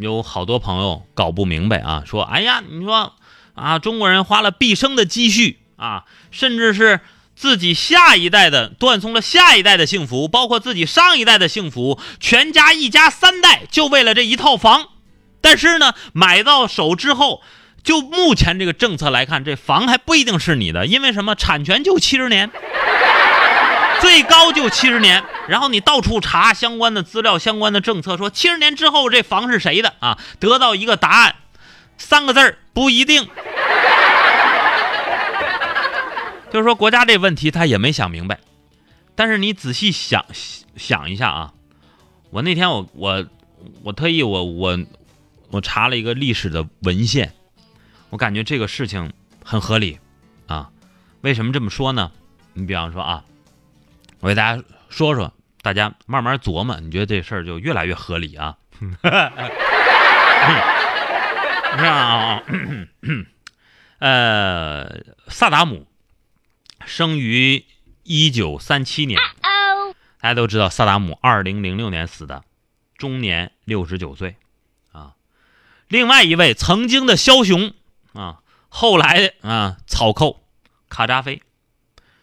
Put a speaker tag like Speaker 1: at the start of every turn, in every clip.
Speaker 1: 有好多朋友搞不明白啊，说，哎呀，你说啊，中国人花了毕生的积蓄啊，甚至是自己下一代的断送了下一代的幸福，包括自己上一代的幸福，全家一家三代就为了这一套房。但是呢，买到手之后，就目前这个政策来看，这房还不一定是你的，因为什么？产权就七十年，最高就七十年。然后你到处查相关的资料、相关的政策，说七十年之后这房是谁的啊？得到一个答案，三个字儿不一定。就是说，国家这问题他也没想明白。但是你仔细想想一下啊，我那天我我我特意我我。我查了一个历史的文献，我感觉这个事情很合理，啊，为什么这么说呢？你比方说啊，我给大家说说，大家慢慢琢磨，你觉得这事儿就越来越合理啊。你看啊，呃，萨达姆生于一九三七年，大家都知道萨达姆二零零六年死的，终年六十九岁。另外一位曾经的枭雄啊，后来啊草寇卡扎菲，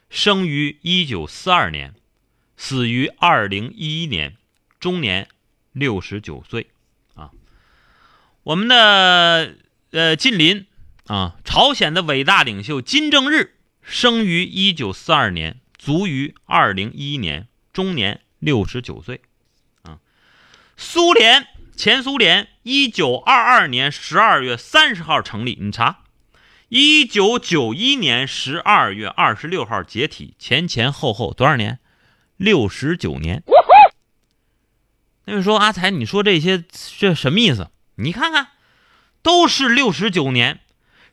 Speaker 1: 生于一九四二年，死于二零一一年，终年六十九岁啊。我们的呃近邻啊，朝鲜的伟大领袖金正日，生于一九四二年，卒于二零一一年，终年六十九岁啊。苏联。前苏联一九二二年十二月三十号成立，你查，一九九一年十二月二十六号解体，前前后后多少年？六十九年。那位说阿才，你说这些这什么意思？你看看，都是六十九年。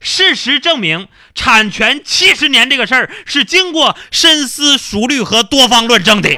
Speaker 1: 事实证明，产权七十年这个事儿是经过深思熟虑和多方论证的。